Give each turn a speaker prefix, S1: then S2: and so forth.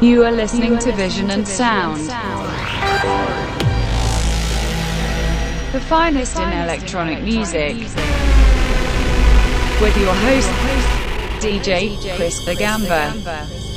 S1: You are listening to Vision and Sound. The finest in electronic music. With your host, DJ Chris the Gamba.